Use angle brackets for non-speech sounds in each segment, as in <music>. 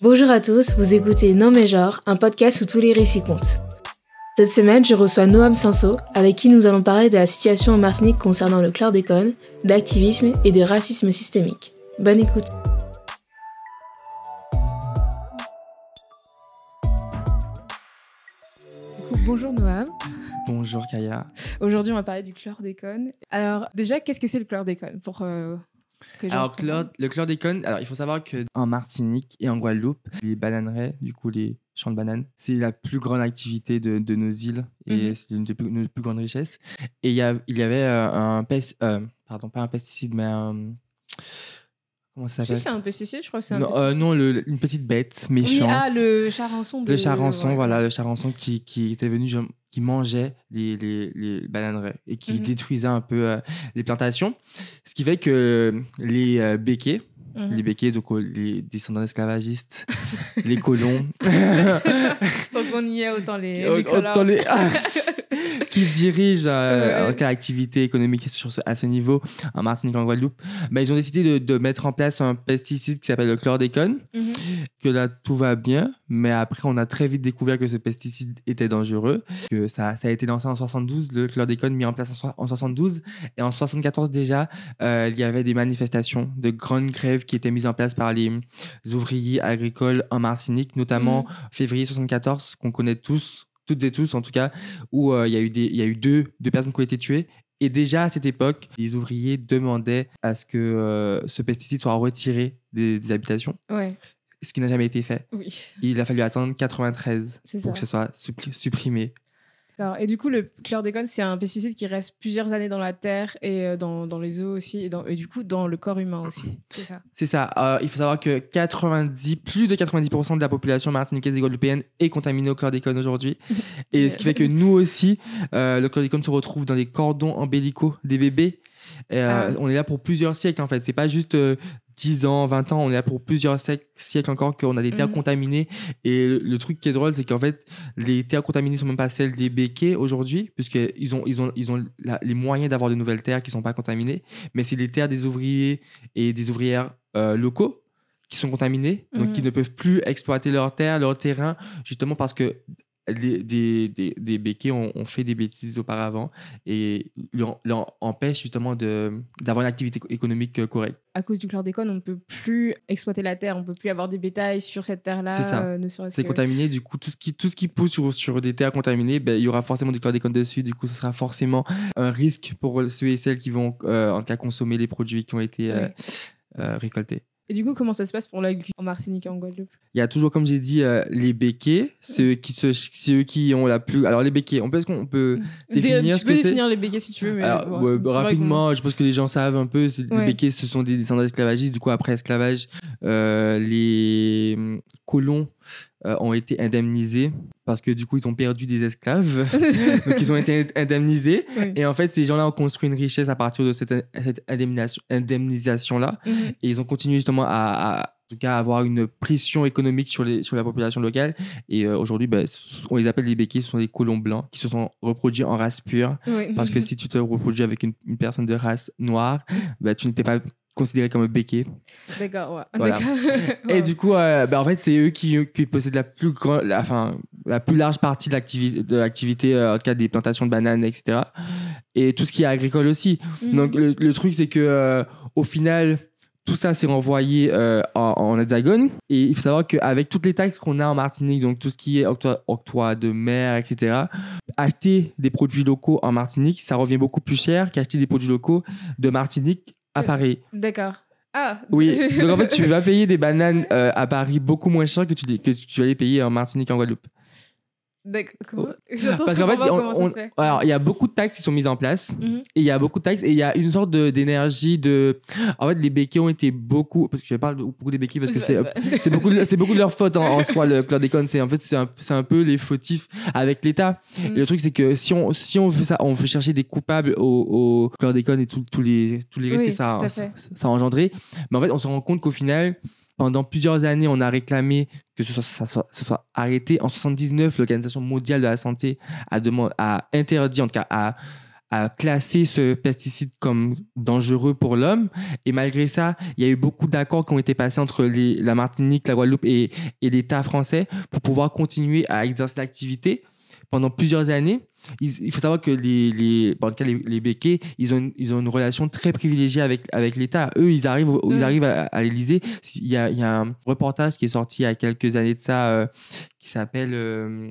Bonjour à tous, vous écoutez Non mais genre, un podcast où tous les récits comptent. Cette semaine, je reçois Noam Sinso, avec qui nous allons parler de la situation en Martinique concernant le chlordécone, d'activisme et de racisme systémique. Bonne écoute. Bonjour Noam. Bonjour Kaya. Aujourd'hui, on va parler du chlordécone. Alors, déjà, qu'est-ce que c'est le chlordécone pour euh, Alors, le chlordécone, alors il faut savoir qu'en Martinique et en Guadeloupe, les bananeraies, du coup les champs de bananes, c'est la plus grande activité de, de nos îles et mhm. c'est une de nos plus grandes richesses. Et il y, a, il y avait euh, un pesticide, euh, pardon, pas un pesticide, mais un Comment ça s'appelle? C'est un pesticide, je crois que c'est un non, euh, non une petite bête méchante. Oui, ah, le charançon. Le charançon, voilà, le charançon qui, qui était venu, qui mangeait les, les, les bananeraies et qui mhm. détruisait un peu euh, les plantations. Ce qui fait que les euh, béquets, mhm. les béquets, donc les descendants esclavagistes, <laughs> les colons. donc on y est autant les autant les... <laughs> qui dirige euh, ouais. activité économique sur à ce niveau en Martinique en Guadeloupe, bah, ils ont décidé de, de, mettre en place un pesticide qui s'appelle le chlordécone, mm-hmm. que là tout va bien, mais après on a très vite découvert que ce pesticide était dangereux, que ça, ça a été lancé en 72, le chlordécone mis en place en, 72, et en 74 déjà, euh, il y avait des manifestations de grandes grèves qui étaient mises en place par les ouvriers agricoles en Martinique, notamment mm-hmm. février 74, qu'on connaît tous, toutes et tous en tout cas, où euh, il y, a eu des, y a eu deux, deux personnes qui ont été tuées. Et déjà à cette époque, les ouvriers demandaient à ce que euh, ce pesticide soit retiré des, habitations. Ouais. Ce qui n'a jamais été fait. Oui. Il a fallu attendre 93 pour que ce soit supprimé. Et du coup, le chlordécone, c'est un pesticide qui reste plusieurs années dans la terre et euh, dans, dans les eaux aussi, et, dans, et, du coup dans le corps humain aussi. C'est ça. C'est ça. Euh, il faut savoir que 90, plus de 90% de la population martiniquaise et guadeloupéenne est contaminée au chlordécone aujourd'hui. <laughs> et ce qui fait que nous aussi, euh, le chlordécone se retrouve dans les cordons ombilicaux des bébés. Ah. On est là pour plusieurs siècles en fait. C'est pas juste 10 ans, 20 ans, on est là pour plusieurs siècles encore qu'on a des terres mhm. contaminées. Et le, truc qui est drôle, c'est qu'en fait, les terres contaminées sont même pas celles des béquets aujourd'hui, puisqu'ils ont, ils ont, ils ont les moyens d'avoir de nouvelles terres qui sont pas contaminées, mais c'est les terres des ouvriers et des ouvrières euh, locaux qui sont contaminés, donc qui mhm. ne peuvent plus exploiter leurs terres, leur terrain, justement parce que des, des, des, béquets ont, fait des bêtises auparavant et leur, empêche justement d'avoir une activité économique correcte. À cause du chlordécone, on ne peut plus exploiter la terre, on ne peut plus avoir des bétails sur cette terre-là. C'est ça. Euh, c'est contaminé, du coup, tout ce qui, tout ce qui pousse sur, sur des terres contaminées, ben, il y aura forcément du chlordécone dessus, du coup, ce sera forcément un risque pour ceux et celles qui vont euh, en cas consommer les produits qui ont été euh, récoltés. Et du coup, comment ça se passe pour l'agriculture en Martinique et en Guadeloupe? Il y a toujours, comme j'ai dit, euh, les béquets, qui, se, ceux qui ont la plus. Alors, les béquets, on peut, on peut définir Tu peux définir les béquets si tu veux. Mais Alors, rapidement, je pense que les gens savent un peu. Les béquets, ce sont des descendants esclavagistes. Du coup, après esclavage, euh, les hum, colons euh, ont été indemnisés parce que du coup, ils ont perdu des esclaves. <laughs> donc, ils ont été indemnisés. Et en fait, ces gens-là ont construit une richesse à partir de cette, cette indemnisation-là. Mhm. Et ils ont continué justement à, en tout cas, avoir une pression économique sur, les, sur la population locale. Et euh, aujourd'hui, bah, on les appelle les béquilles, ce sont des colons blancs qui se sont reproduits en race pure. Parce que si tu te reproduis avec une, une personne de race noire, bah, tu n'étais pas considéré comme un béquet. D'accord, ouais. Voilà. <laughs> Et du coup, euh, bah, en fait, c'est eux qui, qui, possèdent la plus, grande, la, enfin, la plus large partie de l'activité, de l'activité euh, en tout cas des plantations de bananes, etc. Et tout ce qui est agricole aussi. Mhm. Donc, le, truc, c'est que euh, au final, tout ça s'est renvoyé en, en, hexagone. Et il faut savoir qu'avec toutes les taxes qu'on a en Martinique, donc tout ce qui est octroi, octroi de mer, etc., acheter des produits locaux en Martinique, ça revient beaucoup plus cher qu'acheter des produits locaux de Martinique à Paris. D'accord. Ah. Oui, <laughs> donc en fait, tu vas payer des bananes euh, à Paris beaucoup moins cher que tu, que tu les payer en Martinique, en Guadeloupe. D'accord. <laughs> Parce qu'en fait, alors il y a beaucoup de taxes qui sont mises en place mhm. et il y a beaucoup de taxes et il y a une sorte d'énergie de, En fait, les béquilles ont été beaucoup. Parce que je parle beaucoup des béquilles parce que c'est beaucoup, c'est beaucoup de leur faute en, <laughs> soi le chlordécone. C'est en fait c'est un, un, peu les fautifs avec l'État. Mhm. le truc c'est que si on si on veut ça, on veut chercher des coupables au, au chlordécone et tous les tous les risques que ça, ça, ça a engendré. Mais en fait, on se rend compte qu'au final pendant plusieurs années, on a réclamé que ce soit, soit, arrêté. En 79, l'Organisation mondiale de la santé a, demandé, a interdit, en tout cas, a, classé ce pesticide comme dangereux pour l'homme. Et malgré ça, il y a eu beaucoup d'accords qui ont été passés entre la Martinique, la Guadeloupe et l'État français pour pouvoir continuer à exercer l'activité pendant plusieurs années. Il, il faut savoir que les, les, bon, en tout cas, les, les béquets, ils ont, une, ils ont une relation très privilégiée avec, avec l'État. Eux, ils arrivent, ils Mm. arrivent à, à l'Élysée. Il y a, il y a un reportage qui est sorti il y a quelques années de ça euh, qui s'appelle. euh,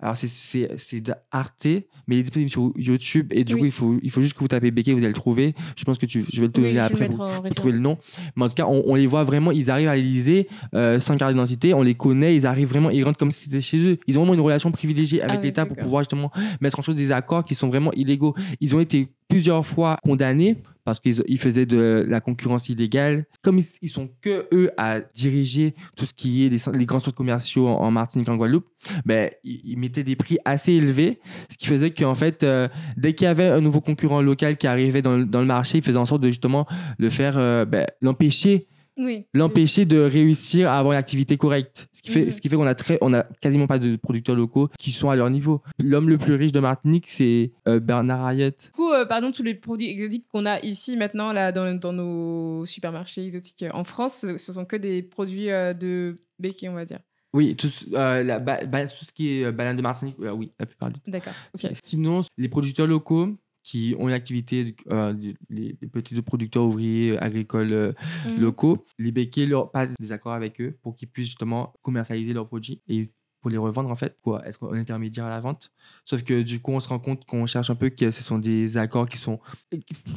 alors, c'est- d'Arte, mais il est disponible sur YouTube. Et du Oui. coup, il faut, il faut juste que vous tapez béquet, vous allez le trouver. Je pense que tu, je vais le donner après pour, trouver le nom. Mais en tout cas, on, on les voit vraiment, ils arrivent à l'Élysée euh, sans carte d'identité, on les connaît, ils arrivent vraiment, ils rentrent comme si c'était chez eux. Ils ont vraiment une relation privilégiée avec Ah l'État pour pouvoir justement mettre en chose des accords qui sont vraiment illégaux. Ils ont été plusieurs fois condamnés parce qu'ils ils faisaient de la concurrence illégale. Comme ils, ils sont que eux à diriger tout ce qui est les, grands centres commerciaux en, en Martinique, en Guadeloupe, ben, ils, ils mettaient des prix assez élevés, ce qui faisait qu'en fait, euh, dès qu'il y avait un nouveau concurrent local qui arrivait dans, le- dans le marché, ils faisaient en sorte de justement le faire, euh, ben, l'empêcher Oui. l'empêcher de réussir à avoir une activité correcte. Ce qui fait, Mhm. ce qui fait qu'on a très, on a quasiment pas de producteurs locaux qui sont à leur niveau. L'homme le plus riche de Martinique, c'est euh, Bernard. Du coup, euh, pardon, tous les produits exotiques qu'on a ici maintenant là dans, dans nos supermarchés exotiques euh, en France, ce, sont que des produits euh, de béquet, on va dire. Oui, tout, ce- euh, la ba- ba- tout ce qui est banane de Martinique, oui, la plupart du D'accord. Ok. Sinon, les producteurs locaux qui ont une activité, les, les petits producteurs ouvriers agricoles Mhm. locaux, les béquets leur passent des accords avec eux pour qu'ils puissent justement commercialiser leurs produits et pour les revendre en fait, quoi, être un intermédiaire à la vente. Sauf que du coup, on se rend compte qu'on cherche un peu que ce sont des accords qui sont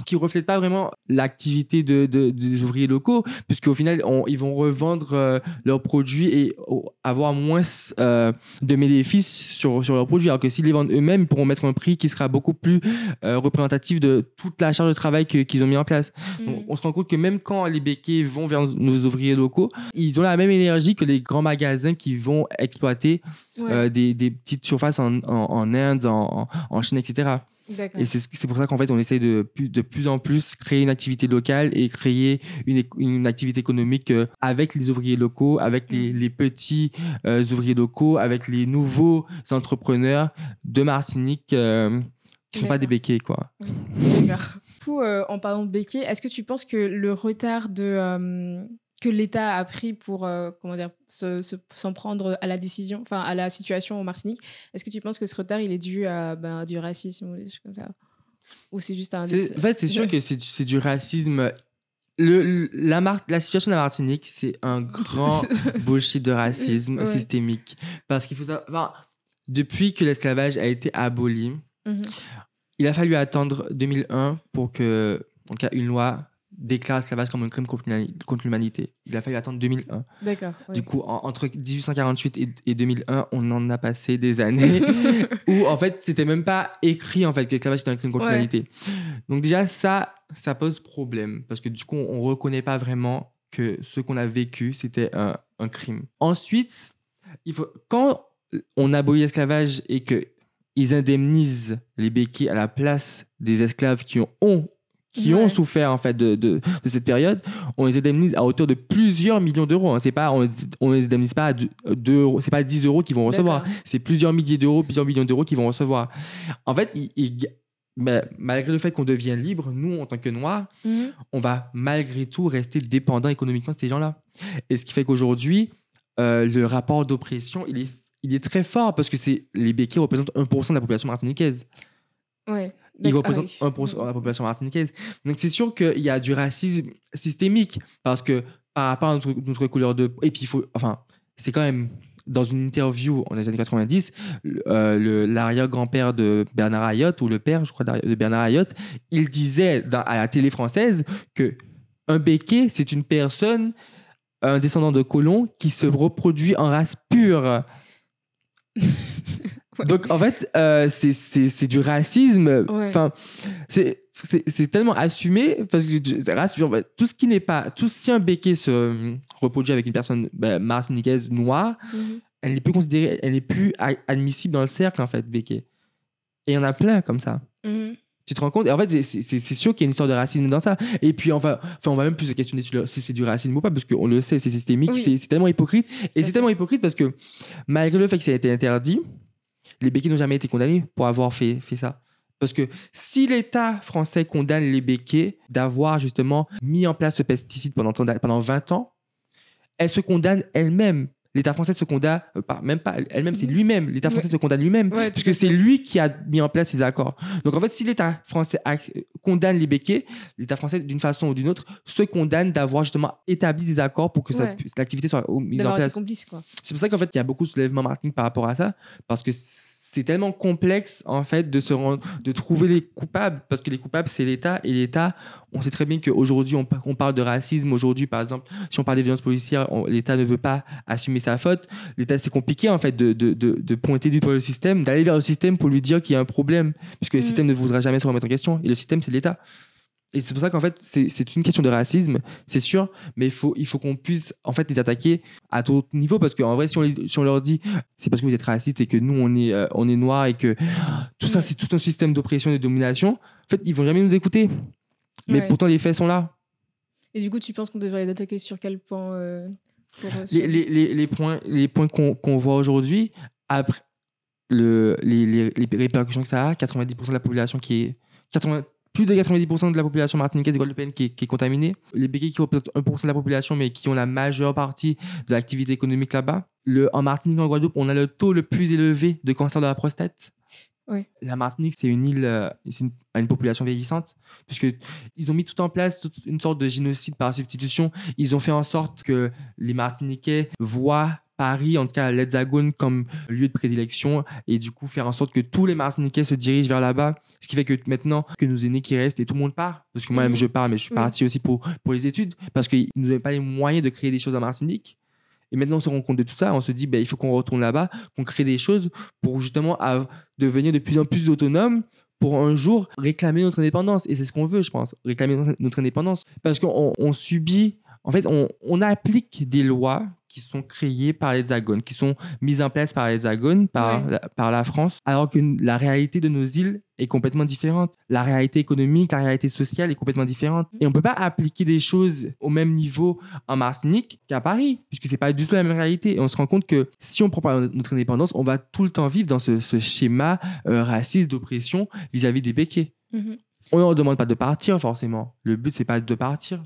qui reflètent pas vraiment l'activité de, de- des ouvriers locaux, puisqu'au final, on- ils vont revendre euh, leurs produits et oh, avoir moins euh, de bénéfices sur, sur leurs produits. Alors que s'ils les vendent eux-mêmes, ils pourront mettre un prix qui sera beaucoup plus euh, représentatif de toute la charge de travail qu'ils ont mis en place. Donc, Mhm. on se rend compte que même quand les béquets vont vers nos ouvriers locaux, ils ont la même énergie que les grands magasins qui vont exploiter Ouais, euh, des, des petites surfaces en, en- en Inde, en, en Chine, etc. Et c'est pour ça qu'en fait, on essaye de plus, de plus en plus créer une activité locale et créer une, une activité économique euh, avec les ouvriers locaux, avec les, les petits euh, ouvriers locaux, avec les nouveaux entrepreneurs de Martinique euh, qui ne sont pas des béquets, quoi. Du coup, euh, en parlant de béquet, est-ce que tu penses que le retard de, que l'État a pris pour euh, comment dire, se- se- s'en prendre à la décision, enfin à la situation en Martinique, est-ce que tu penses que ce retard il est dû à ben, du racisme ou des choses comme ça? Ou c'est juste un. En fait, c'est sûr que c'est du- c'est du racisme. Le, le- la, Mar- la situation de la Martinique, c'est un grand <laughs> bullshit de racisme Ouais. systémique. Parce qu'il faut savoir, enfin, depuis que l'esclavage a été aboli, Mhm. il a fallu attendre 2001 pour que, en cas, une loi déclare l'esclavage comme un crime contre l'humani- contre l'humanité. Il a fallu attendre 2001. D'accord. ouais. Du coup, en- entre 1848 et, et 2001, on en a passé des années <laughs> où, en fait, c'était même pas écrit, en fait, que l'esclavage était un crime contre Ouais. l'humanité. Donc déjà, ça, ça pose problème parce que du coup, on reconnaît pas vraiment que ce qu'on a vécu, c'était un, un crime. Ensuite, il faut, quand on abolit l'esclavage et que ils indemnisent les béquets à la place des esclaves qui ont, ont- qui Ouais. ont souffert en fait de, de, de cette période, on les indemnise à hauteur de plusieurs millions d'euros. hein. C'est pas, on, on les indemnise pas à 2 euros, c'est pas 10 euros qu'ils vont recevoir, c'est plusieurs milliers d'euros, plusieurs millions d'euros qu'ils vont recevoir. En fait, malgré le fait qu'on devienne libre, nous, en tant que Noirs, Mhm. on va malgré tout rester dépendant économiquement de ces gens-là. Et ce qui fait qu'aujourd'hui, euh, le rapport d'oppression, il est, il est très fort parce que c'est les béquets représentent 1% de la population martiniquaise. Ouais. Ils D'accord. représentent Ah oui. 1% de la population martiniquaise. Donc c'est sûr qu'il y a du racisme systémique parce que par rapport à notre, notre couleur de... Et puis il faut... Enfin, c'est quand même... Dans une interview dans les années 90, le- euh, l'arrière-grand-père de Bernard Ayotte, ou le père, je crois, de Bernard Ayotte, il disait dans- à la télé française que un béquet, c'est une personne, un descendant de colons, qui se reproduit en race pure. <laughs> Ouais. Donc, en fait, euh, c'est- du racisme. Enfin, c'est tellement assumé parce que pure. Bah, tout ce qui n'est pas. Tout, si un béquet se euh, reproduit avec une personne bah, martiniquaise noire, Mhm. elle n'est plus considérée, elle n'est plus admissible dans le cercle, en fait, béquet. Et il y en a plein comme ça. Mhm. Tu te rends compte? Et en fait, c'est- sûr qu'il y a une histoire de racisme dans ça. Et puis, enfin, enfin on va même plus se questionner sur le- si c'est du racisme ou pas, parce qu'on le sait, c'est systémique, Oui. c'est tellement hypocrite. Et c'est tellement hypocrite parce que, malgré le fait que ça a été interdit, les béquets n'ont jamais été condamnés pour avoir fait, ça. Parce que si l'État français condamne les béquets d'avoir justement mis en place ce pesticide pendant, pendant 20 ans, elle se condamne elle-même l'État français se condamne, euh, pas, même pas elle-même, c'est lui-même. L'État français se condamne lui-même, puisque c'est lui qui a mis en place ces accords. Donc en fait, si l'État français condamne les béquets, l'État français, d'une façon ou d'une autre, se condamne d'avoir justement établi des accords pour que l'activité soit mise en place. C'est pour ça qu'en fait, il y a beaucoup de soulèvements marketing par rapport à ça, parce que c'est tellement complexe en fait de se rendre, de trouver les coupables parce que les coupables c'est l'État et l'État on sait très bien qu'aujourd'hui on, on, parle de racisme aujourd'hui par exemple si on parle des violences policières l'État ne veut pas assumer sa faute l'État c'est compliqué en fait de, de, de, pointer du doigt le système d'aller vers le système pour lui dire qu'il y a un problème puisque le mm. système ne voudra jamais se remettre en question et le système c'est l'État et c'est pour ça qu'en fait, c'est une question de racisme, c'est sûr, mais il faut, il faut qu'on puisse en fait les attaquer à tout niveau parce qu'en vrai, si on, si on leur dit c'est parce que vous êtes raciste et que nous on est, euh, on est noir et que tout ça c'est tout un système d'oppression et de domination, en fait, ils vont jamais nous écouter. Mais pourtant, les faits sont là. Et du coup, tu penses qu'on devrait les attaquer sur quel point euh, euh, les, les, les, points, les points qu'on voit aujourd'hui, après le, les, les, répercussions que ça a, 90% de la population qui est. 80, plus de 90% de la population martiniquaise et guadeloupéenne qui est, qui est contaminée. Les béquilles qui représentent 1% de la population, mais qui ont la majeure partie de l'activité économique là-bas. en Martinique et en Guadeloupe, on a le taux le plus élevé de cancer de la prostate. Oui. La Martinique, c'est une île, euh, c'est une, une, population vieillissante, puisque ils ont mis tout en place toute une sorte de génocide par substitution. Ils ont fait en sorte que les Martiniquais voient Paris, en tout cas l'Hexagone, comme lieu de prédilection et du coup faire en sorte que tous les Martiniquais se dirigent vers là-bas. Ce qui fait que maintenant que nos aînés qui restent et tout le monde part, parce que moi-même mhm. je pars, mais je suis parti aussi pour, pour les études, parce qu'ils nous avaient pas les moyens de créer des choses en Martinique. Et maintenant, on se rend compte de tout ça. On se dit, ben, il faut qu'on retourne là-bas, qu'on crée des choses pour justement devenir de plus en plus autonome pour un jour réclamer notre indépendance. Et c'est ce qu'on veut, je pense, réclamer notre indépendance. Parce qu'on on subit, en fait, on, on applique des lois qui sont créées par l'Hexagone, qui sont mises en place par l'Hexagone, par, la, par la France, alors que la réalité de nos îles est complètement différente. La réalité économique, la réalité sociale est complètement différente. Et on ne peut pas appliquer des choses au même niveau en Martinique qu'à Paris, puisque c'est pas du tout la même réalité. Et on se rend compte que si on prend pas notre indépendance, on va tout le temps vivre dans ce, schéma euh, raciste d'oppression vis-à-vis des béquets. Mm-hmm. On ne leur demande pas de partir forcément. Le but, c'est pas de partir.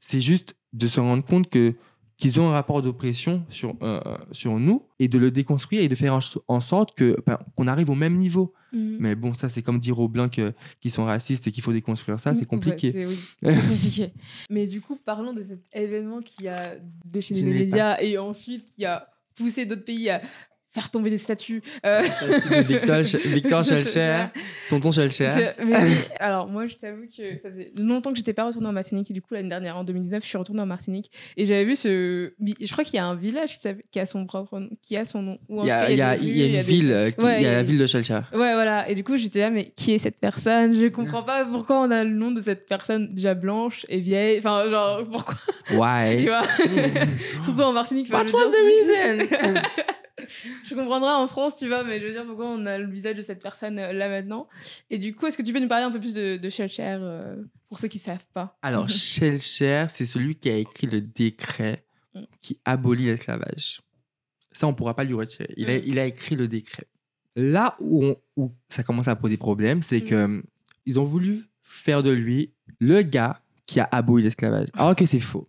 C'est juste de se rendre compte que qu'ils ont un rapport d'oppression sur, euh, sur nous et de le déconstruire et de faire en, sorte que ben, qu'on arrive au même niveau. Mhm. Mais bon, ça, c'est comme dire aux blancs qu'ils sont racistes et qu'il faut déconstruire ça, c'est compliqué. c'est <laughs> compliqué. Mais du coup, parlons de cet événement qui a déchaîné les médias et ensuite qui a poussé d'autres pays à faire tomber des statues. Euh... Victor, <laughs> Victor Schelcher, tonton Schelcher. <laughs> alors moi, je t'avoue que ça faisait longtemps que j'étais pas retournée en Martinique et du coup l'année dernière, en 2019, je suis retournée en Martinique et j'avais vu ce. Je crois qu'il y a un village qui a son propre, qui a son nom. il y a, il y a, une ville, il y a la ville de Schelcher. Ouais, voilà. Et du coup, j'étais là, mais qui est cette personne? Je comprends pas pourquoi on a le nom de cette personne déjà blanche et vieille. Enfin, genre pourquoi? Ouais. <laughs> Surtout en Martinique. What was the reason je comprendrai en France, tu vois, mais je veux dire pourquoi on a le visage de cette personne euh, là maintenant? Et du coup, est-ce que tu peux nous parler un peu plus de, de Shelcher euh, pour ceux qui savent pas? Alors, <laughs> Shelcher, c'est celui qui a écrit le décret mm. qui abolit l'esclavage. Ça, on pourra pas lui retirer. Il, a, mm. il a écrit le décret. Là où, où ça commence à poser problème, c'est qu'ils que mm. ils ont voulu faire de lui le gars qui a aboli l'esclavage. Alors que c'est faux.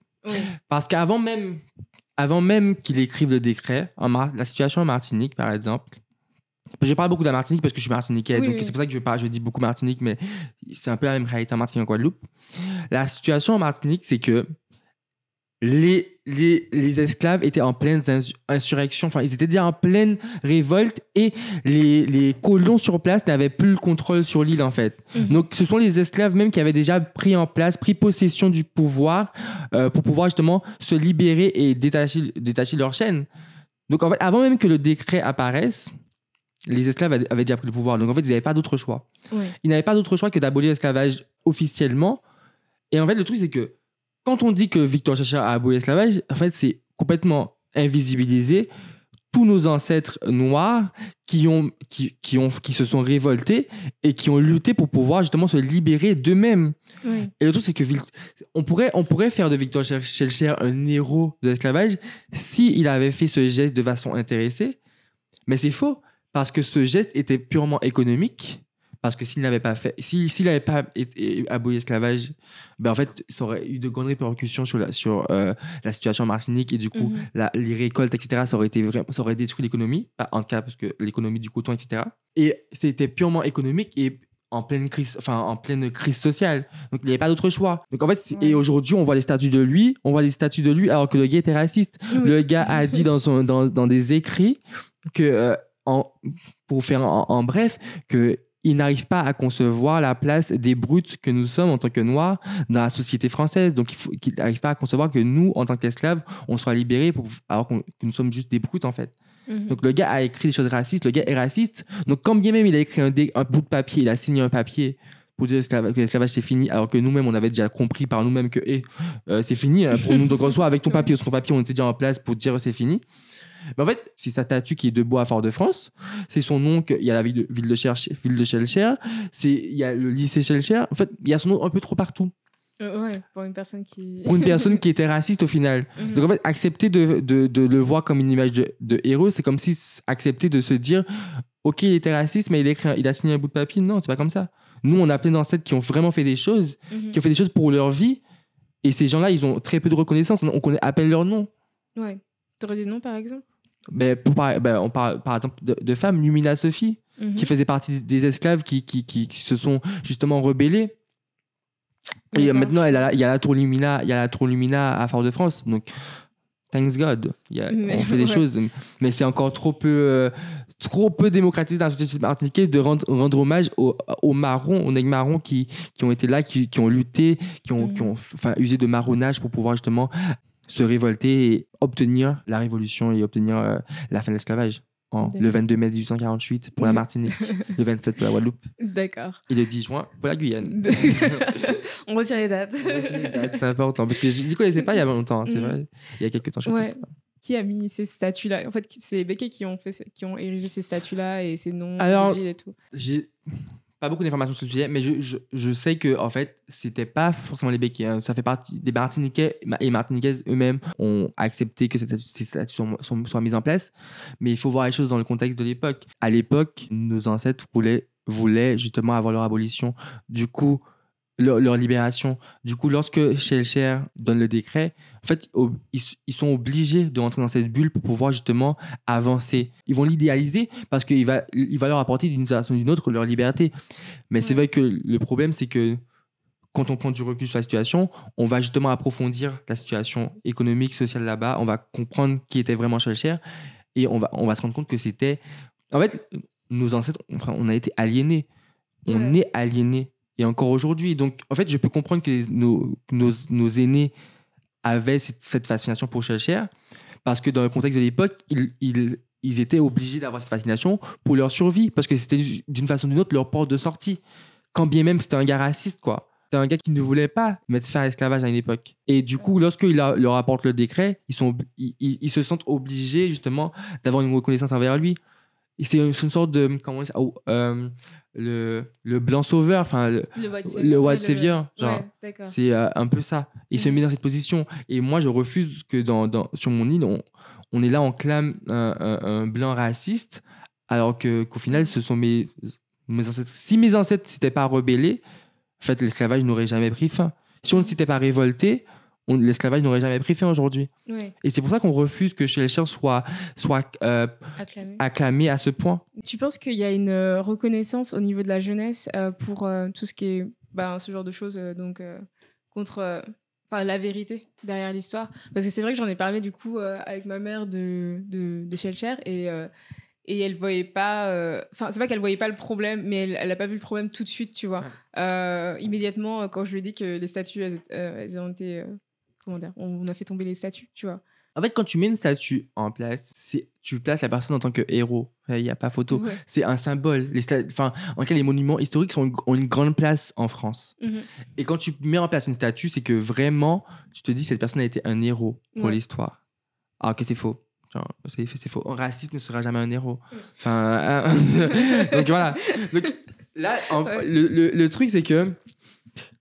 Parce qu'avant même avant même qu'il écrive le décret, en la situation en Martinique, par exemple, je parle beaucoup de la Martinique parce que je suis martiniquais, donc c'est pour ça que je, parle, je dis beaucoup Martinique, mais c'est un peu la même réalité en Martinique en Guadeloupe. La situation en Martinique, c'est que les, les, les, esclaves étaient en pleine insurrection, enfin, ils étaient déjà en pleine révolte et les, les colons sur place n'avaient plus le contrôle sur l'île, en fait. Mhm. Donc, ce sont les esclaves même qui avaient déjà pris en place, pris possession du pouvoir euh, pour pouvoir justement se libérer et détacher, détacher leur chaîne. Donc, en fait, avant même que le décret apparaisse, les esclaves avaient déjà pris le pouvoir. Donc, en fait, ils n'avaient pas d'autre choix. Ils n'avaient pas d'autre choix que d'abolir l'esclavage officiellement. Et en fait, le truc, c'est que quand on dit que Victor Chacha a aboli l'esclavage, en fait, c'est complètement invisibilisé tous nos ancêtres noirs qui, ont, qui, qui, ont, qui se sont révoltés et qui ont lutté pour pouvoir justement se libérer d'eux-mêmes. Et le truc, c'est que on pourrait, on pourrait faire de Victor Schellcher un héros de l'esclavage s'il avait fait ce geste de façon intéressée, mais c'est faux, parce que ce geste était purement économique, Parce que s'il n'avait pas fait, s'il s'il n'avait pas été- aboli l'esclavage, ben en fait, ça aurait eu de grandes répercussions sur la, sur, euh, la situation en Martinique et du coup, Mhm. la- les récoltes, etc., ça aurait, été vraiment, ça aurait détruit l'économie, pas en tout cas parce que l'économie du coton, etc. Et c'était purement économique et en pleine crise, enfin, en pleine crise sociale. Donc, il n'y avait pas d'autre choix. Donc, en fait, et aujourd'hui, on voit les statuts de lui, on voit les statuts de lui alors que le gars était raciste. Oui. Le gars a dit dans, son, <laughs> dans, dans des écrits que, euh, en, pour faire en, en bref, que il n'arrive pas à concevoir la place des brutes que nous sommes en tant que noirs dans la société française. Donc, il faut qu'il n'arrive pas à concevoir que nous, en tant qu'esclaves, on soit libérés pour, alors que nous sommes juste des brutes, en fait. Mhm. Donc, le gars a écrit des choses racistes, le gars est raciste. Donc, quand bien même il a écrit un, dé- un bout de papier, il a signé un papier pour dire que l'esclavage c'est fini, alors que nous-mêmes, on avait déjà compris par nous-mêmes que euh, c'est fini hein, pour nous. Donc, en soi, avec ton <laughs> papier ou son papier, on était déjà en place pour dire c'est fini. Mais en fait, c'est sa statue qui est debout à Fort-de-France. C'est son nom, il y a la ville de, ville de, Cher- ville de Schellcher, c'est- il y a le lycée Schellcher. En fait, il y a son nom un peu trop partout. Euh, ouais, pour une personne qui. Pour une personne <laughs> qui était raciste au final. Mhm. Donc en fait, accepter de, de, de le voir comme une image de, de héros, c'est comme si accepter de se dire, ok, il était raciste, mais il a, écrit il a signé un bout de papier. Non, c'est pas comme ça. Nous, on a plein d'ancêtres qui ont vraiment fait des choses, Mhm. qui ont fait des choses pour leur vie, et ces gens-là, ils ont très peu de reconnaissance. On connaît à peine leur nom. Ouais. T'aurais des noms par exemple? Mais pour ben, on parle par exemple de, de femmes, Lumina Sophie, Mhm. qui faisait partie des esclaves qui, qui, qui, qui se sont justement rebellés. Et maintenant, il y a la tour Lumina, il y a la tour Lumina à Fort-de-France. Donc, thanks God, Il y a- Mais- on fait des ouais. choses, mais c'est encore trop peu, euh, trop peu démocratisé dans la société martiniquaise de rendre, rendre hommage aux, aux marrons, aux nègres marrons qui, qui ont été là, qui, qui ont lutté, qui ont, Mhm. qui ont usé de marronnage pour pouvoir justement se révolter et obtenir la révolution et obtenir euh, la fin de l'esclavage. En, le D'accord. 22 mai 1848 pour la Martinique, le 27 pour la Guadeloupe D'accord. et le 10 juin pour la Guyane. <laughs> On retire les dates. C'est important parce que je ne connaissais pas il y a longtemps, hein, c'est Mhm. vrai. Il y a quelques temps, je Ouais. Qui a mis ces statues-là? En fait, c'est les Béquets qui ont, fait, qui ont érigé ces statues-là et ces noms Alors- et tout. J'ai pas beaucoup d'informations sur le sujet, mais je, je, sais que en fait, c'était pas forcément les béquets. hein. Ça fait partie des Martiniquais et Martiniquaises eux-mêmes ont accepté que ces statuts, soient mises en place. Mais il faut voir les choses dans le contexte de l'époque. À l'époque, nos ancêtres voulaient, voulaient justement avoir leur abolition. Du coup, leur, leur libération. Du coup, lorsque Schellcher donne le décret, en fait, ils, ils sont obligés de rentrer dans cette bulle pour pouvoir justement avancer. Ils vont l'idéaliser parce qu'il va, il va leur apporter d'une façon ou d'une autre leur liberté. Mais c'est vrai que le problème, c'est que quand on prend du recul sur la situation, on va justement approfondir la situation économique, sociale là-bas. On va comprendre qui était vraiment Schellcher et on va, on va se rendre compte que c'était. En fait, nos ancêtres, on a été aliénés. On Ouais. est aliénés. Et encore aujourd'hui. Donc, en fait, je peux comprendre que nos, nos, nos aînés avaient cette, fascination pour Schellcher parce que dans le contexte de l'époque, ils, ils, ils étaient obligés d'avoir cette fascination pour leur survie parce que c'était d'une façon ou d'une autre leur porte de sortie. Quand bien même c'était un gars raciste, quoi. C'était un gars qui ne voulait pas mettre fin à l'esclavage à une époque. Et du coup, lorsqu'il leur apporte le décret, ils, sont, ils, ils- se sentent obligés justement d'avoir une reconnaissance envers lui. C'est une, sorte de. Comment dit euh, le, le blanc sauveur, enfin, le, Le White le white savior, genre. Ouais, d'accord. c'est euh, un peu ça. Il se Mhm. met dans cette position. Et moi, je refuse que dans, dans- sur mon île, on, on est là, on clame un, un- un blanc raciste, alors que, qu'au final, ce sont mes, mes ancêtres. Si mes ancêtres ne s'étaient pas rebellés, en fait, l'esclavage n'aurait jamais pris fin. Si on ne s'était pas révolté, l'esclavage n'aurait jamais pris fin aujourd'hui. Et c'est pour ça qu'on refuse que Schellcher soit, soit euh, acclamé. acclamé à ce point. Tu penses qu'il y a une euh, reconnaissance au niveau de la jeunesse euh, pour euh, tout ce qui est ben, ce genre de choses, donc contre enfin, la vérité derrière l'histoire? Parce que c'est vrai que j'en ai parlé du coup avec ma mère de, de, de et, et elle voyait pas. euh, Enfin, c'est pas qu'elle voyait pas le problème, mais elle, elle a pas vu le problème tout de suite, tu vois. Euh, immédiatement, quand je lui ai dit que les statues, elles, elles ont été. Euh, comment dire On a fait tomber les statues, tu vois. En fait, quand tu mets une statue en place, c'est tu places la personne en tant que héros. Il n'y a pas photo. Ouais. C'est un symbole. Les enfin, en tout cas, les monuments historiques sont, ont une grande place en France. Mhm. Et quand tu mets en place une statue, c'est que vraiment, tu te dis cette personne a été un héros pour Ouais. l'histoire. Alors que c'est faux. C'est faux. Un raciste ne sera jamais un héros. Enfin, un- <laughs> donc voilà. Donc là, en- Ouais. le, le- le truc, c'est que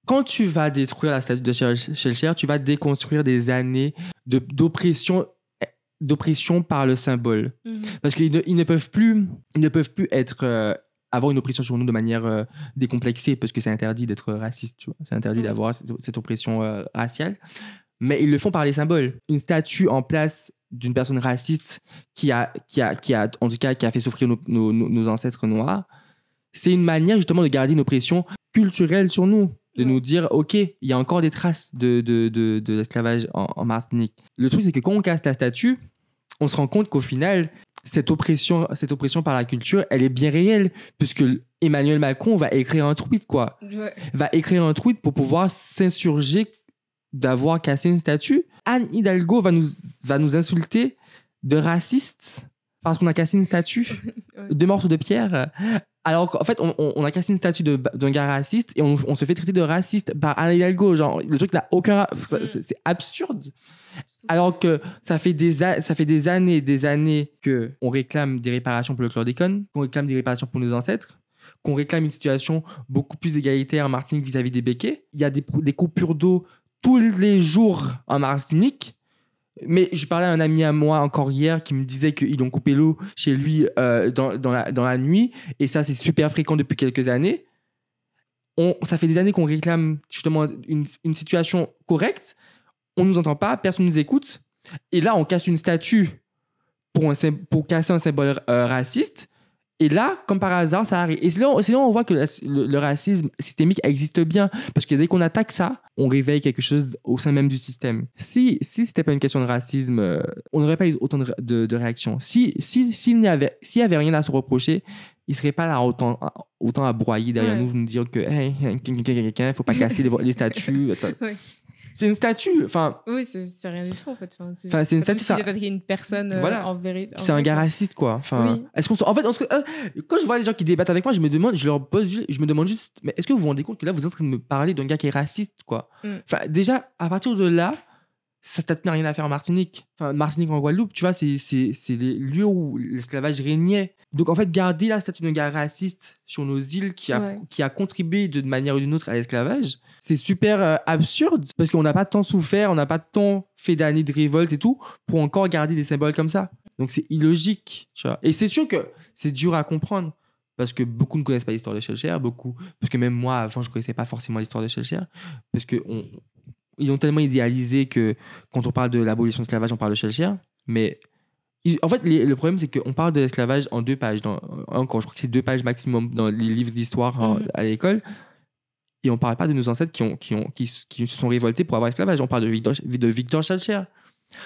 quand tu vas détruire la statue de Schell- Schellcher, tu vas déconstruire des années d'oppression d'oppression par le symbole Mhm. parce qu'ils ne, ils ne peuvent plus ils ne peuvent plus être euh, avoir une oppression sur nous de manière euh, décomplexée, parce que c'est interdit d'être raciste. C'est interdit Ouais. d'avoir cette, cette oppression euh, raciale. Mais ils le font par les symboles. Une statue en place d'une personne raciste qui a, qui a, qui a, en tout cas, qui a fait souffrir nos- nos ancêtres noirs, c'est une manière justement de garder une oppression culturelle sur nous. De nous dire, OK, il y a encore des traces de, de, de, de l'esclavage en, en Martinique. Le truc, c'est que quand on casse la statue, on se rend compte qu'au final, cette oppression, cette oppression par la culture, elle est bien réelle, puisque Emmanuel Macron va écrire un tweet, quoi. Ouais. Va écrire un tweet pour pouvoir s'insurger d'avoir cassé une statue. Anne Hidalgo va nous, va nous insulter de racistes parce qu'on a cassé une statue <laughs> Ouais. de morceaux de pierre. Alors qu'en fait, on, a cassé une statue d'un gars raciste et on, on se fait traiter de raciste par Anne Hidalgo. Genre, le truc n'a aucun. ça- C'est absurde. Alors que ça fait des, ça fait des années, des années que on réclame des réparations pour le chlordécone, qu'on réclame des réparations pour nos ancêtres, qu'on réclame une situation beaucoup plus égalitaire en Martinique vis-à-vis des béquets. Il y a des, des coupures d'eau tous les jours en Martinique. Mais je parlais à un ami à moi encore hier qui me disait qu'ils ont coupé l'eau chez lui euh, dans, la, nuit. Et ça, c'est super fréquent depuis quelques années. On, ça fait des années qu'on réclame justement une, situation correcte. On ne nous entend pas, personne ne nous écoute. Et là, on casse une statue pour, un, pour casser un symbole euh, raciste. Et là, comme par hasard, ça arrive. Et là où on voit que le, le racisme systémique existe bien. Parce que dès qu'on attaque ça, on réveille quelque chose au sein même du système. Si, si c'était pas une question de racisme, euh, on n'aurait pas eu autant de, de, de réactions. Si, si, s'il n'y avait, s'il y avait rien à se reprocher, il serait pas là autant, autant à broyer derrière Ouais. nous, nous dire que, hey, <laughs> faut pas casser les, les statues. <laughs> Ouais. C'est une statue. Enfin, Oui, c'est c'est rien du tout en fait. Enfin, c'est Enfin, c'est une statue, ça- t'attaquais une personne euh, Voilà. en vérité. c'est un gars raciste, quoi. Enfin, Oui. est-ce qu'on se- en fait, se- euh, quand je vois les gens qui débattent avec moi, je me demande, je leur pose, je me demande juste, mais est-ce que vous vous rendez compte que là, vous êtes en train de me parler d'un gars qui est raciste, quoi? Mm. Enfin, déjà, à partir de là, ça n'a rien à faire en Martinique. Enfin, Martinique en Guadeloupe, tu vois, c'est c'est c'est les lieux où l'esclavage régnait. Donc, en fait, garder la statue d'un gars raciste sur nos îles qui a, Ouais. qui a contribué de manière ou d'une autre à l'esclavage, c'est super euh, absurde parce qu'on n'a pas tant souffert, on n'a pas tant fait d'années de révolte et tout pour encore garder des symboles comme ça. Donc, c'est illogique, tu vois. Et c'est sûr que c'est dur à comprendre parce que beaucoup ne connaissent pas l'histoire de Schellcher, beaucoup, parce que même moi, avant, je connaissais pas forcément l'histoire de Schellcher, parce que on, ils ont tellement idéalisé que quand on parle de l'abolition de l'esclavage, on parle de Schellcher, mais ils- en fait, les- le problème, c'est qu'on parle de l'esclavage en deux pages, dans, encore, je crois que c'est deux pages maximum dans les livres d'histoire en- Mhm. à l'école, et on parle pas de nos ancêtres qui, ont, qui, ont, qui, se sont révoltés pour avoir l'esclavage, on parle de Victor, de Victor Schellcher.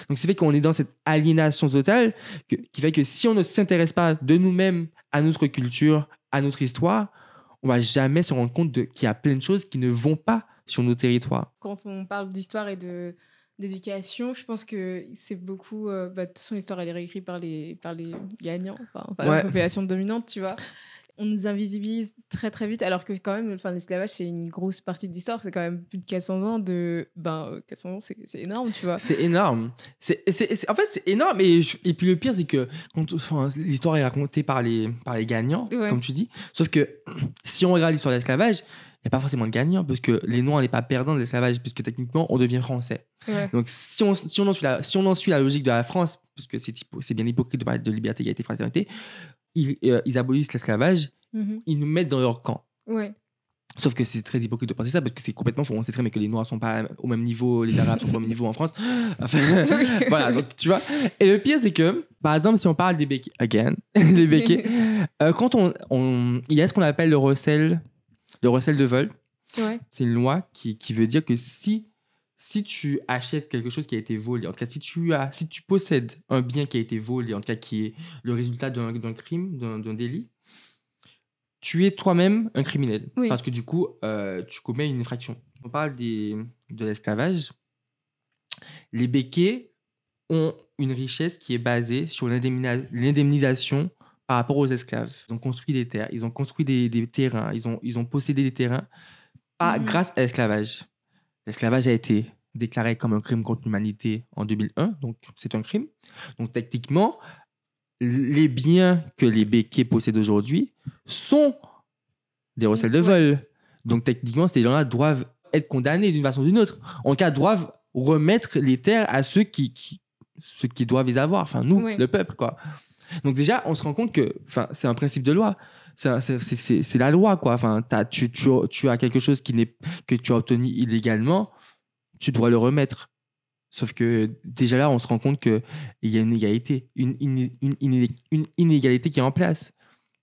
Donc, c'est fait qu'on est dans cette aliénation totale que- qui fait que si on ne s'intéresse pas de nous-mêmes à notre culture, à notre histoire, on va jamais se rendre compte qu'il y a plein de choses qui ne vont pas sur nos territoires. Quand on parle d'histoire et de d'éducation, je pense que c'est beaucoup. euh, bah, de toute façon, l'histoire elle est réécrite par les par les gagnants, enfin, par Ouais. la population dominante, tu vois. On nous invisibilise très très vite, alors que quand même, enfin, l'esclavage c'est une grosse partie de l'histoire. C'est quand même plus de 400 ans de. Ben, euh, 400 ans, c'est énorme, tu vois. C'est énorme. C'est, en fait, c'est énorme. Et, je- et puis le pire, c'est que quand, enfin, l'histoire est racontée par les, par les gagnants, Ouais. comme tu dis. Sauf que <clears throat> si on regarde l'histoire de l'esclavage, n'y a pas forcément de gagnants, parce que les Noirs n'est pas perdants de l'esclavage, puisque techniquement, on devient français. Ouais. Donc, si on, si, on en suit la, si on en suit la logique de la France, parce que c'est, c'est bien hypocrite de parler de liberté, égalité, fraternité, ils, euh, ils abolissent l'esclavage, Mhm. ils nous mettent dans leur camp. Ouais. Sauf que c'est très hypocrite de penser ça, parce que c'est complètement faux. On sait très bien que les Noirs sont pas au même niveau, les Arabes sont pas au même niveau en France. <laughs> Enfin, voilà, donc tu vois. Et le pire, c'est que, par exemple, si on parle des béquets, again, <laughs> les béquets, <laughs> euh, quand on, on- Il y a ce qu'on appelle le recel, le recel de vol. Ouais. C'est une loi qui, qui veut dire que si, si tu achètes quelque chose qui a été volé, en tout cas, si tu, as, si tu possèdes un bien qui a été volé, en tout cas, qui est le résultat d'un crime, d'un délit, tu es toi-même un criminel. Oui. Parce que du coup, euh, tu commets une infraction. On parle des, de l'esclavage. Les béquets ont une richesse qui est basée sur l'indemnisa- l'indemnisation par rapport aux esclaves. Ils ont construit des terres, ils ont construit des, des terrains, ils ont, ils ont possédé des terrains pas Mhm. grâce à l'esclavage. L'esclavage a été déclaré comme un crime contre l'humanité en 2001, donc c'est un crime. Donc techniquement, les biens que les béquets possèdent aujourd'hui sont des recels de vol. Donc techniquement, ces gens-là doivent être condamnés d'une façon ou d'une autre. En tout cas, doivent remettre les terres à ceux qui, qui- ceux qui doivent les avoir. Enfin, nous, le peuple, quoi. Donc déjà, on se rend compte que, c'est un principe de loi. C'est- la loi, quoi. Enfin, tu, tu, tu as quelque chose qui que tu as obtenu illégalement, tu dois le remettre. Sauf que déjà là, on se rend compte qu'il y a une égalité, une, une, une, une inégalité qui est en place.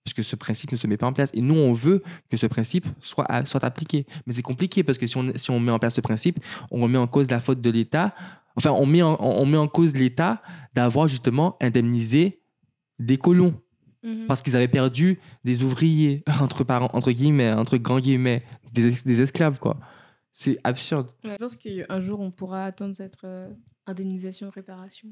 Parce que ce principe ne se met pas en place. Et nous, on veut que ce principe soit, soit appliqué. Mais c'est compliqué parce que si on, si on met en place ce principe, on remet en cause la faute de l'État. Enfin, on met on met en cause l'État d'avoir justement indemnisé des colons Mhm. parce qu'ils avaient perdu des ouvriers, <laughs> entre, parents, entre guillemets, entre grands guillemets, des, es- des esclaves, quoi. C'est absurde. Ouais, je pense qu'un jour, on pourra atteindre cette euh, indemnisation, réparation.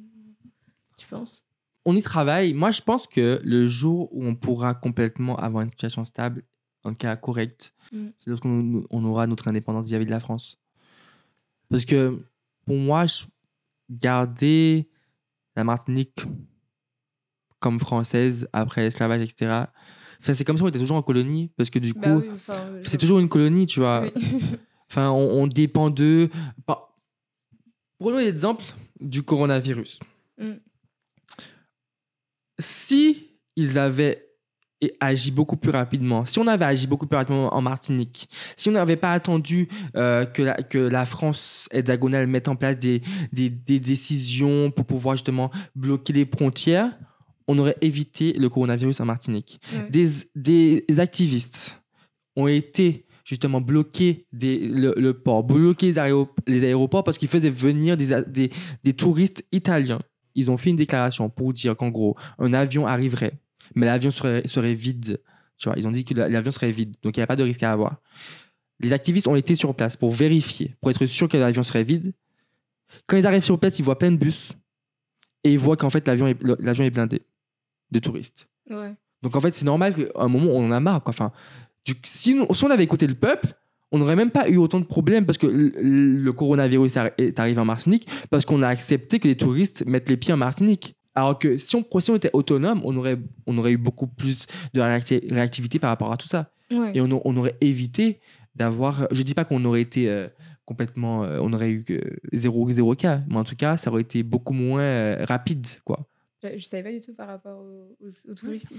Tu penses? On y travaille. Moi, je pense que le jour où on pourra complètement avoir une situation stable, un cas correct, Mm. c'est lorsqu'on on aura notre indépendance vis-à-vis de la France. Parce que pour moi, je- garder la Martinique comme française après l'esclavage, etc., enfin, c'est comme si on était toujours en colonie. Parce que du coup, Bah oui, enfin, euh, c'est toujours une colonie, tu vois. Oui. <laughs> Enfin, on, on dépend d'eux. Prenons l'exemple du coronavirus. Mm. Si ils avaient et agi beaucoup plus rapidement, si on avait agi beaucoup plus rapidement en Martinique, si on n'avait pas attendu euh, que, la, que la France hexagonale mette en place des, des, des décisions pour pouvoir justement bloquer les frontières, on aurait évité le coronavirus en Martinique Ouais. des, des activistes ont été justement bloqués des, le, le port, bloqués les, aéro- les aéroports parce qu'ils faisaient venir des, des, des touristes italiens. Ils ont fait une déclaration pour dire qu'en gros, un avion arriverait, mais l'avion serait, serait vide. Tu vois, ils ont dit que la- l'avion serait vide, donc il n'y a pas de risque à avoir. Les activistes ont été sur place pour vérifier, pour être sûr que l'avion serait vide. Quand ils arrivent sur place, ils voient plein de bus et ils voient qu'en fait l'avion est, l'avion est blindé de touristes. Ouais. Donc en fait, c'est normal qu'à un moment, on en a marre. Quoi. Enfin, du- si, on avait écouté le peuple, on n'aurait même pas eu autant de problèmes parce que le, le coronavirus est arrivé en Martinique parce qu'on a accepté que les touristes mettent les pieds en Martinique. Alors que si on, si on était autonome, on aurait, on aurait eu beaucoup plus de réacti- réactivité par rapport à tout ça. Ouais. Et on, aurait évité d'avoir. Je dis pas qu'on aurait été euh, complètement. euh, on aurait eu que zéro, zéro cas, mais en tout cas, ça aurait été beaucoup moins euh, rapide. quoi. Je, je savais pas du tout par rapport aux, aux- aux touristes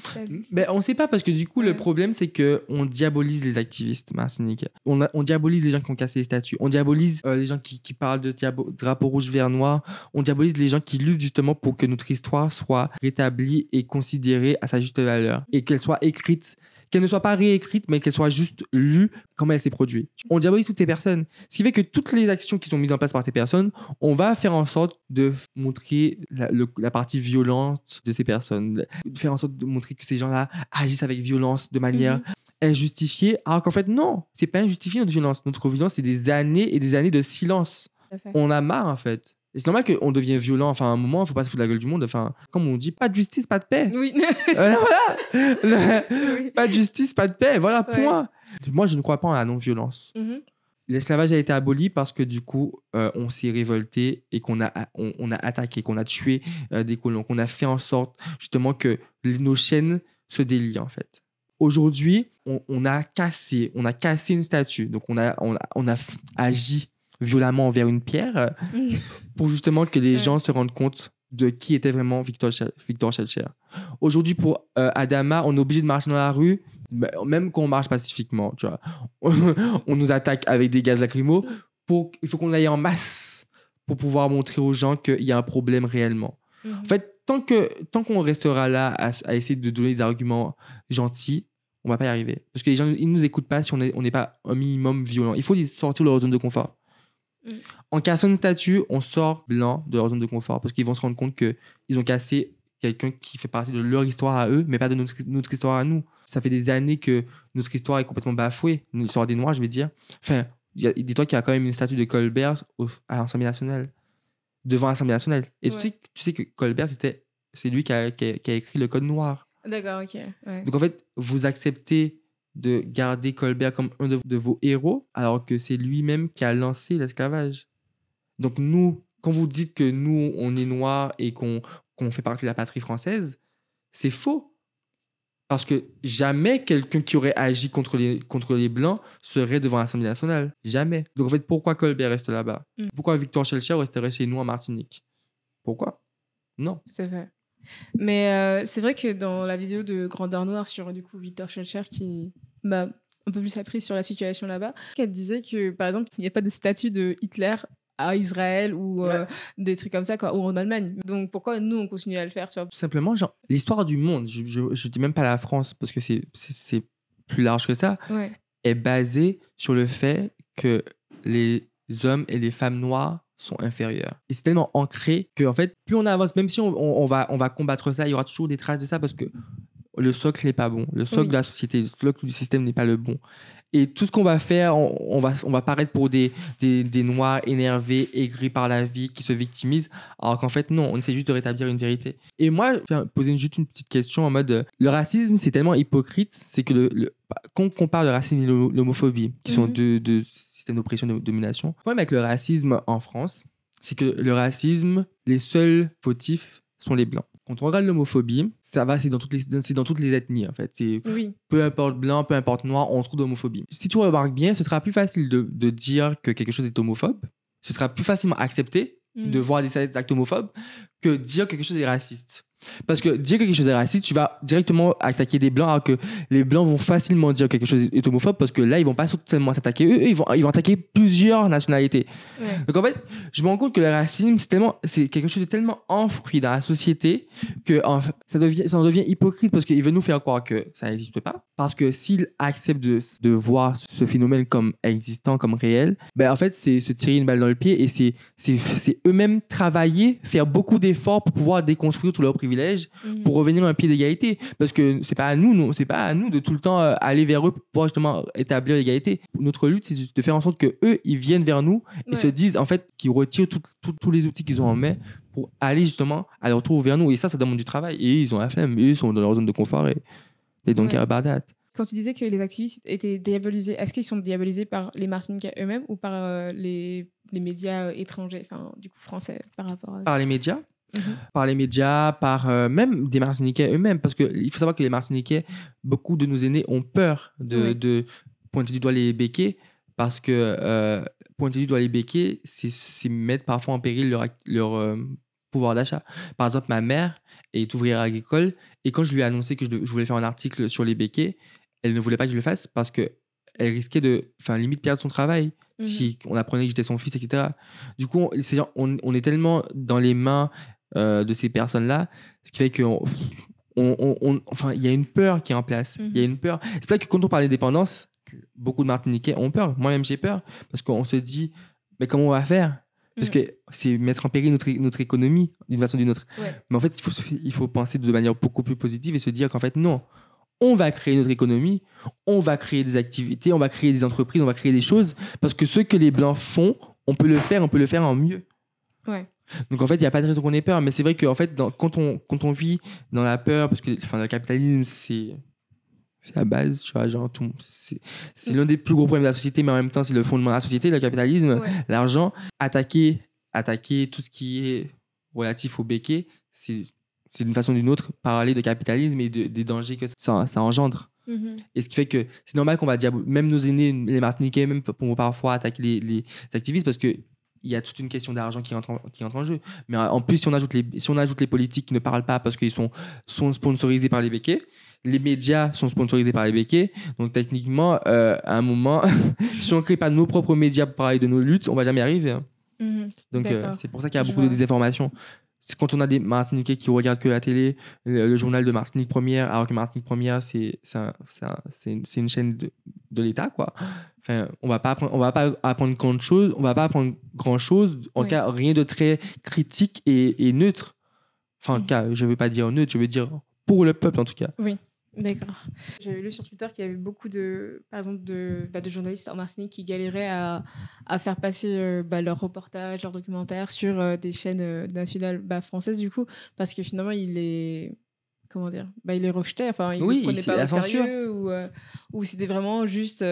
on sait pas parce que du coup, le problème, c'est que on diabolise les activistes martiniquais. On, a- on diabolise les gens qui ont cassé les statues. On diabolise euh, les gens qui, qui parlent de drapeau rouge, vert, noir. On diabolise les gens qui luttent justement pour que notre histoire soit rétablie et considérée à sa juste valeur. Et qu'elle soit écrite, qu'elle ne soit pas réécrite, mais qu'elle soit juste lue comme elle s'est produite. On diabolise toutes ces personnes. Ce qui fait que toutes les actions qui sont mises en place par ces personnes, on va faire en sorte de montrer la, le- la partie violente de ces personnes, de faire en sorte de montrer que ces gens-là agissent avec violence de manière Mhm. injustifiée, alors qu'en fait non, c'est pas injustifié notre violence. Notre violence, c'est des années et des années de silence. On a marre en fait. Et c'est normal qu'on devienne violent. Enfin, à un moment, il faut pas se foutre de la gueule du monde. Enfin, comme on dit, pas de justice, pas de paix. Oui. <laughs> Voilà. Oui. pas de justice, pas de paix. Voilà, Ouais. point. Moi, je ne crois pas à la non-violence. Mhm. L'esclavage a été aboli parce que du coup, euh, on s'est révolté et qu'on a, on, on a attaqué, qu'on a tué euh, des colons, qu'on a fait en sorte justement que nos chaînes se délient en fait. Aujourd'hui, on, on a cassé, on a cassé une statue, donc on a, on a, on a f- agi violemment envers une pierre euh, <laughs> pour justement que les Ouais. gens se rendent compte de qui était vraiment Victor, Victor. Aujourd'hui, pour euh, Adama, on est obligé de marcher dans la rue, mais même quand on marche pacifiquement, tu vois. <laughs> on nous attaque avec des gaz lacrymaux. Pour, il faut qu'on aille en masse pour pouvoir montrer aux gens qu'il y a un problème réellement. Mhm. En fait, tant que tant qu'on restera là à, à essayer de donner des arguments gentils, on va pas y arriver. Parce que les gens, ils nous écoutent pas si on est- on n'est pas un minimum violent. Il faut les sortir de leur zone de confort. En cassant une statue, on sort blanc de leur zone de confort parce qu'ils vont se rendre compte que ils ont cassé quelqu'un qui fait partie de leur histoire à eux, mais pas de notre, notre histoire à nous. Ça fait des années que notre histoire est complètement bafouée. L'histoire des Noirs, je veux dire. Enfin, dis-toi qu'il y a quand même une statue de Colbert au- à l'Assemblée nationale, devant l'Assemblée nationale. Et Ouais. tu, sais, tu sais que Colbert, c'était, c'est lui qui a, qui a- qui a écrit le Code noir. D'accord, ok. Ouais. Donc en fait, vous acceptez de garder Colbert comme un de, de vos héros, alors que c'est lui-même qui a lancé l'esclavage. Donc nous, quand vous dites que nous, on est noirs et qu'on fait partie de la patrie française, c'est faux. Parce que jamais quelqu'un qui aurait agi contre les, contre les Blancs serait devant l'Assemblée nationale. Jamais. Donc en fait, pourquoi Colbert reste là-bas? Mm. Pourquoi Victor Schellcher resterait chez nous en Martinique? Pourquoi? Non. À fait. Mais euh, c'est vrai que dans la vidéo de Grandeur Noire sur du coup Victor Schellcher qui m'a un peu plus appris sur la situation là-bas, elle disait que par exemple il n'y a pas de statut de Hitler à Israël ou euh, des trucs comme ça quoi, ou en Allemagne. Donc pourquoi nous on continue à le faire tu vois? Tout simplement, genre l'histoire du monde, je, je dis même pas la France parce que c'est c'est plus large que ça, Ouais. est basée sur le fait que les hommes et les femmes noires sont inférieurs. Et c'est tellement ancré que en fait, plus on avance, même si on, on- on va, on va combattre ça, il y aura toujours des traces de ça parce que le socle n'est pas bon. Le socle Oui. de la société, le socle du système n'est pas le bon. Et tout ce qu'on va faire, on, on va, on va paraître pour des, des, des noirs énervés, aigris par la vie, qui se victimisent, alors qu'en fait, non, on essaie juste de rétablir une vérité. Et moi, je vais poser juste une petite question en mode, le racisme, c'est tellement hypocrite, c'est que le, le- quand on compare le racisme et l'homo- l'homophobie, qui sont Mhm. deux, deux systèmes d'oppression et de domination, le problème avec le racisme en France, c'est que le racisme, les seuls fautifs sont les blancs. Quand on regarde l'homophobie, ça va, c'est dans toutes les, c'est dans toutes les ethnies en fait. C'est Oui. peu importe blanc, peu importe noir, on se trouve d'homophobie. Si tu remarques bien, ce sera plus facile de, de dire que quelque chose est homophobe. Ce sera plus facilement accepté Mm. de voir des actes homophobes que dire que quelque chose est raciste. Parce que dire que quelque chose est raciste, tu vas directement attaquer des blancs, alors que les blancs vont facilement dire que quelque chose est homophobe parce que là, ils vont pas seulement s'attaquer eux, ils vont, ils vont attaquer plusieurs nationalités. Ouais. Donc en fait, je me rends compte que le racisme, c'est tellement, c'est quelque chose de tellement enfoui dans la société que en ça devient, ça en devient hypocrite parce qu'ils veulent nous faire croire que ça n'existe pas. Parce que s'ils acceptent de, de voir ce phénomène comme existant, comme réel, ben en fait, c'est se tirer une balle dans le pied et c'est, c'est, c'est eux-mêmes travailler, faire beaucoup d'efforts pour pouvoir déconstruire tous leurs privilèges Mhm. pour revenir à un pied d'égalité. Parce que c'est pas à nous, non, c'est pas à nous de tout le temps euh, aller vers eux pour justement établir l'égalité. Notre lutte, c'est de faire en sorte que eux, ils viennent vers nous et Ouais. se disent en fait qu'ils retirent tous les outils qu'ils ont en main pour aller justement à leur retour vers nous. Et ça, ça demande du travail. Et ils ont la flemme. Et ils sont dans leur zone de confort et they don't Ouais. about that. Quand tu disais que les activistes étaient diabolisés, est-ce qu'ils sont diabolisés par les Martiniquais eux-mêmes ou par euh, les, les médias étrangers, enfin du coup français par rapport à... Par les médias, Mhm. par les médias, par euh, même des Martiniquais eux-mêmes. Parce qu'il faut savoir que les Martiniquais, beaucoup de nos aînés ont peur de, Oui. de pointer du doigt les béquets. Parce que euh, pointer du doigt les béquets, c'est- mettre parfois en péril leur, euh, pouvoir d'achat. Par exemple, ma mère est ouvrière agricole. Et quand je lui ai annoncé que je, voulais faire un article sur les béquets, elle ne voulait pas que je le fasse parce que elle risquait de, enfin, limite perdre son travail Mhm. si on apprenait que j'étais son fils, etc. Du coup, on est tellement dans les mains euh, de ces personnes-là, ce qui fait que, on, on- on- on- enfin, il y a une peur qui est en place. Il y a Mhm. une peur. C'est pour ça que quand on parle d'indépendance, beaucoup de Martiniquais ont peur. Moi-même, j'ai peur parce qu'on se dit, mais comment on va faire? Parce Mhm. que c'est mettre en péril notre, notre économie d'une façon ou d'une autre. Ouais. Mais en fait, il faut, il faut penser de manière beaucoup plus positive et se dire qu'en fait, non, on va créer notre économie, on va créer des activités, on va créer des entreprises, on va créer des choses, parce que ce que les Blancs font, on peut le faire, on peut le faire en mieux. Ouais. Donc en fait, il n'y a pas de raison qu'on ait peur, mais c'est vrai qu'en fait, dans- quand, on, quand on vit dans la peur, parce que enfin, le capitalisme, c'est c'est la base, tu vois, genre, tout, c'est c'est l'un des plus gros problèmes de la société, mais en même temps, c'est le fondement de la société, le capitalisme Ouais. l'argent, attaquer, attaquer tout ce qui est relatif au béquet, c'est c'est d'une façon ou d'une autre parler de capitalisme et de- des dangers que ça, ça engendre. Mhm. Et ce qui fait que c'est normal qu'on va dire, même nos aînés, les Martiniquais, même vont parfois attaquer les, les activistes parce que il y a toute une question d'argent qui entre, en, qui entre en jeu. Mais en plus, si on ajoute les, si on ajoute les politiques qui ne parlent pas parce qu'ils sont, sont sponsorisés par les béquets, les médias sont sponsorisés par les béquets. Donc techniquement, euh, à un moment, <laughs> si on ne crée pas nos propres médias pour parler de nos luttes, on va jamais y arriver. hein. Mhm. Donc euh, c'est pour ça qu'il y a beaucoup de désinformation. C'est quand on a des Martiniquais qui regardent que la télé, le, le journal de Martinique Première, alors que Martinique Première, c'est un- une, une chaîne de, de l'État, quoi. Enfin, on va pas apprendre, on va pas apprendre grand chose, on va pas apprendre grand chose. En Oui. tout cas, rien de très critique et, et neutre. Enfin, en cas, je veux pas dire neutre, je veux dire pour le peuple, en tout cas. D'accord. J'avais lu sur Twitter qu'il y avait beaucoup de, par exemple, de, bah, de journalistes en Martinique qui galéraient à, à faire passer euh, bah, leurs reportages, leurs documentaires sur euh, des chaînes euh, nationales bah, françaises, du coup, parce que finalement, ils les. Comment dire bah, Ils les rejetaient, enfin, ils Oui, prenaient pas au sérieux, ou, ou c'était vraiment juste.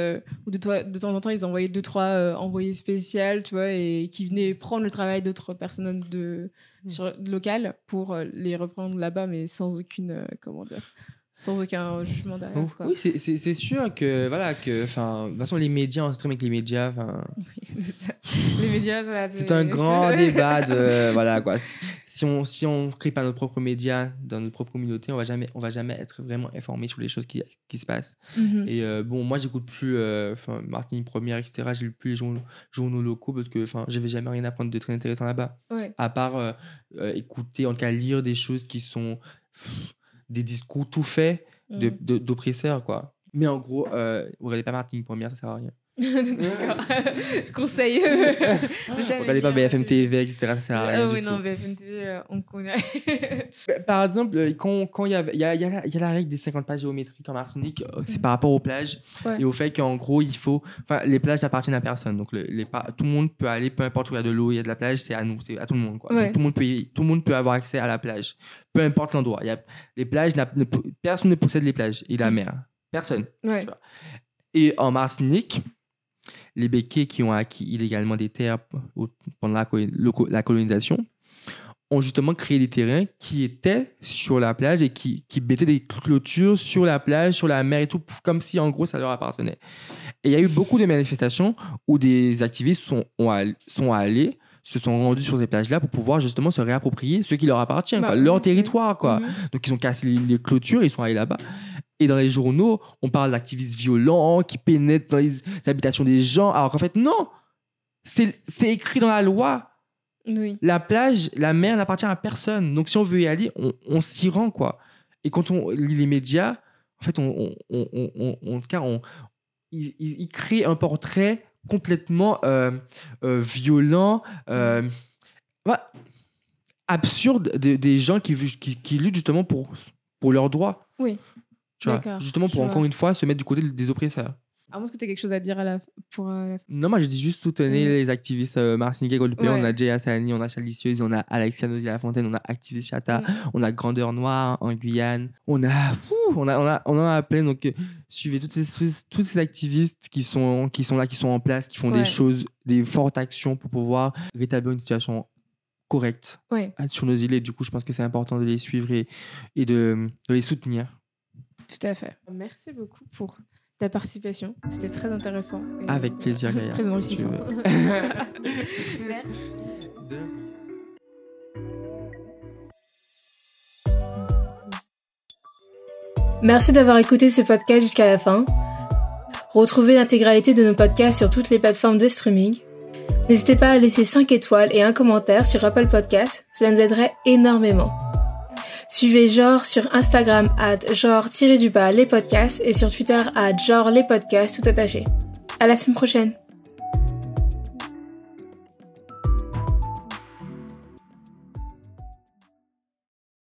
ou de, toi- de temps en temps, ils envoyaient deux, trois envoyés spéciaux, tu vois, et qui venaient prendre le travail d'autres personnes de, Mm. sur, locales pour les reprendre là-bas, mais sans aucune. comment dire sans aucun jugement derrière. Quoi. Oui, c'est- sûr que, voilà, que, enfin, de toute façon, les médias, on stream avec les médias, enfin, Oui, ça. les médias, ça, c'est un grand <laughs> débat de voilà quoi. Si, on si on crée pas notre propre média dans notre propre communauté, on va jamais on va jamais être vraiment informé sur les choses qui, qui se passent. Mhm. Et euh, bon, moi j'écoute plus euh, enfin Martinique Première etc. J'ai lu plus les journaux, journaux locaux parce que enfin j'avais jamais rien à prendre de très intéressant là-bas. Ouais. À part euh, euh, écouter en tout cas lire des choses qui sont pff, des discours tout faits de- de- d'oppresseurs quoi. Mais en gros, euh, regardez pas Martinique Première, ça sert à rien. <laughs> Conseil. <laughs> Regardez pas. BFM TV, etc. Ça sert à rien. Ah du oui, tout. non, BFM TV, euh, on connaît. <laughs> Bah, Par exemple, euh, quand quand il y, a, il y, a la- il y a la règle des 50 pas géométriques en Martinique, euh, c'est Mhm. par rapport aux plages Ouais. et au fait qu'en gros, il faut. Enfin, les plages n'appartiennent à personne. Donc, le- les, pa- tout le monde peut aller, peu importe où il y a de l'eau, il y a de la plage, c'est à nous, c'est à tout le monde. Quoi. Donc, tout, le monde peut tout le monde peut avoir accès à la plage, peu importe l'endroit. Il y a, les plages, n'a- ne peut- personne ne possède les plages et la Mhm. mer. Personne. Ouais. Et en Martinique, les béquets qui ont acquis illégalement des terres pendant la, colonisation ont justement créé des terrains qui étaient sur la plage et qui, qui mettaient des clôtures sur la plage, sur la mer et tout, comme si en gros ça leur appartenait. Et il y a eu beaucoup de manifestations où des activistes sont, ont sont allés, se sont rendus sur ces plages-là pour pouvoir justement se réapproprier ce qui leur appartient, Bah, quoi, leur territoire. quoi. Mhm. Donc ils ont cassé les, les clôtures, ils sont allés là-bas. Et dans les journaux, on parle d'activistes violents qui pénètrent dans les habitations des gens. Alors qu'en fait, non C'est écrit dans la loi. Oui. La plage, la mer n'appartient à personne. Donc si on veut y aller, on, on s'y rend, quoi. Et quand on lit les médias, en fait, on, on, on, on- on- en tout cas, on, ils, ils créent un portrait complètement euh, euh, violent, euh, absurde de- des gens qui, qui, qui luttent justement pour, pour leurs droits. Oui. Tu vois, D'accord, justement pour vois. encore une fois se mettre du côté des oppresseurs. À moins que tu aies quelque chose à dire à la... pour euh, la... Non, moi je dis juste soutenir Mm. les activistes euh, martiniquais, guadeloupéens. Ouais. On a Jay Hassani, on a Chalicieuse, on a Alexia Nozy-Lafontaine, on a Activiste Chata, on a Grandeur Noire en Guyane. On a, on a, on a, on en a plein. Donc euh, suivez toutes ces, tous- tous ces activistes qui sont, qui sont là, qui sont en place, qui font Ouais. des choses, des fortes actions pour pouvoir rétablir une situation correcte Ouais, sur nos îles. Et du coup, je pense que c'est important de les suivre et, et de, de les soutenir. Tout à fait. Merci beaucoup pour ta participation. C'était très intéressant. et, Avec plaisir, Gaïa. Très enrichissant. <laughs> Merci. Merci d'avoir écouté ce podcast jusqu'à la fin. Retrouvez l'intégralité de nos podcasts sur toutes les plateformes de streaming. N'hésitez pas à laisser 5 étoiles et un commentaire sur Apple Podcasts, cela nous aiderait énormément. Suivez Genre sur Instagram at genre-du-bas les podcasts et sur Twitter at genre les podcasts tout attaché. À la semaine prochaine!